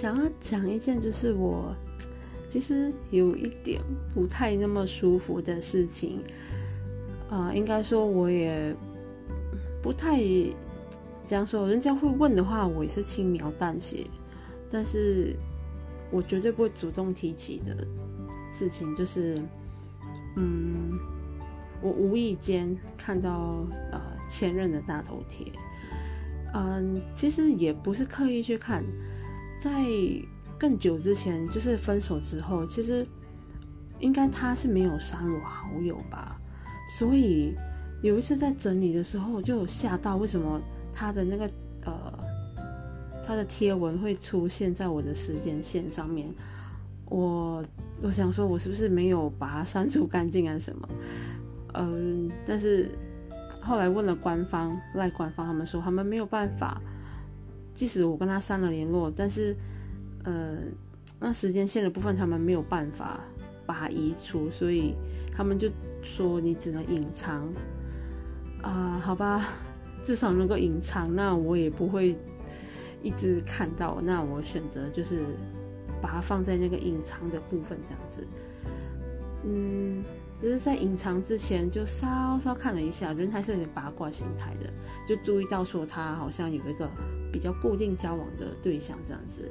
想要讲一件，就是我其实有一点不太那么舒服的事情。啊，应该说我也不太这样说。人家会问的话，我也是轻描淡写，但是我绝对不会主动提起的事情，就是嗯，我无意间看到呃前任的大头贴。嗯，其实也不是刻意去看，在更久之前，就是分手之后，其实应该他是没有删我好友吧。所以有一次在整理的时候，我就吓到，为什么他的那个呃，他的贴文会出现在我的时间线上面？我我想说，我是不是没有把它删除干净啊？什么？嗯，但是。后来问了官方赖官方，他们说他们没有办法，即使我跟他删了联络，但是，呃，那时间线的部分他们没有办法把它移除，所以他们就说你只能隐藏。啊，好吧，至少能够隐藏，那我也不会一直看到。那我选择就是把它放在那个隐藏的部分，这样子，嗯。只是在隐藏之前就稍稍看了一下，人还是有点八卦心态的，就注意到说他好像有一个比较固定交往的对象这样子。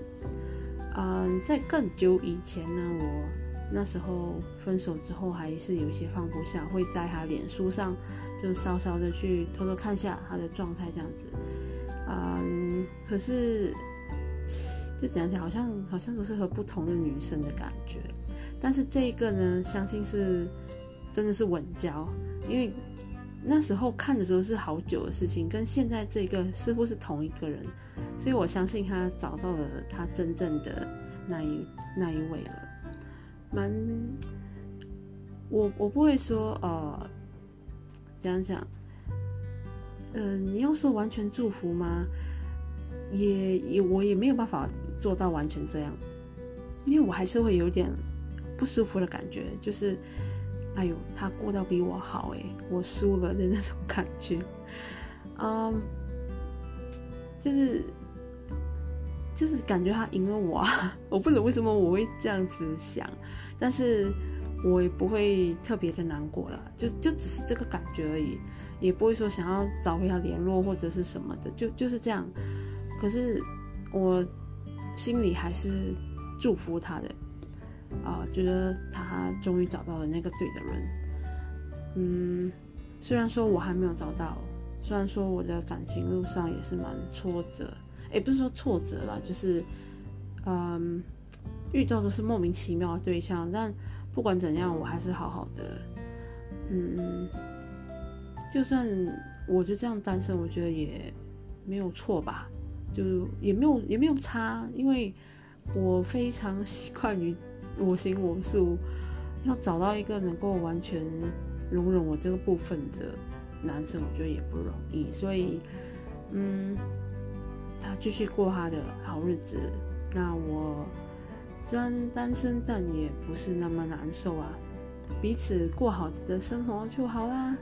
嗯，在更久以前呢，我那时候分手之后还是有一些放不下，会在他脸书上就稍稍的去偷偷看下他的状态这样子。嗯，可是就讲起来好像好像都是和不同的女生的感觉，但是这一个呢，相信是。真的是稳交，因为那时候看的时候是好久的事情，跟现在这个似乎是同一个人，所以我相信他找到了他真正的那一那一位了。蛮，我我不会说呃，讲讲，嗯，你要说完全祝福吗？也也我也没有办法做到完全这样，因为我还是会有点不舒服的感觉，就是。哎呦，他过到比我好哎，我输了的那种感觉，嗯，就是就是感觉他赢了我，啊 我不懂为什么我会这样子想，但是我也不会特别的难过了，就就只是这个感觉而已，也不会说想要找回他联络或者是什么的，就就是这样。可是我心里还是祝福他的。啊，觉得他终于找到了那个对的人。嗯，虽然说我还没有找到，虽然说我的感情路上也是蛮挫折，也不是说挫折啦，就是，嗯，遇到的是莫名其妙的对象。但不管怎样，我还是好好的。嗯，就算我就这样单身，我觉得也没有错吧，就也没有也没有差，因为我非常习惯于。我行我素，要找到一个能够完全容忍我这个部分的男生，我觉得也不容易。所以，嗯，他继续过他的好日子，那我虽然单身，但也不是那么难受啊。彼此过好的生活就好啦。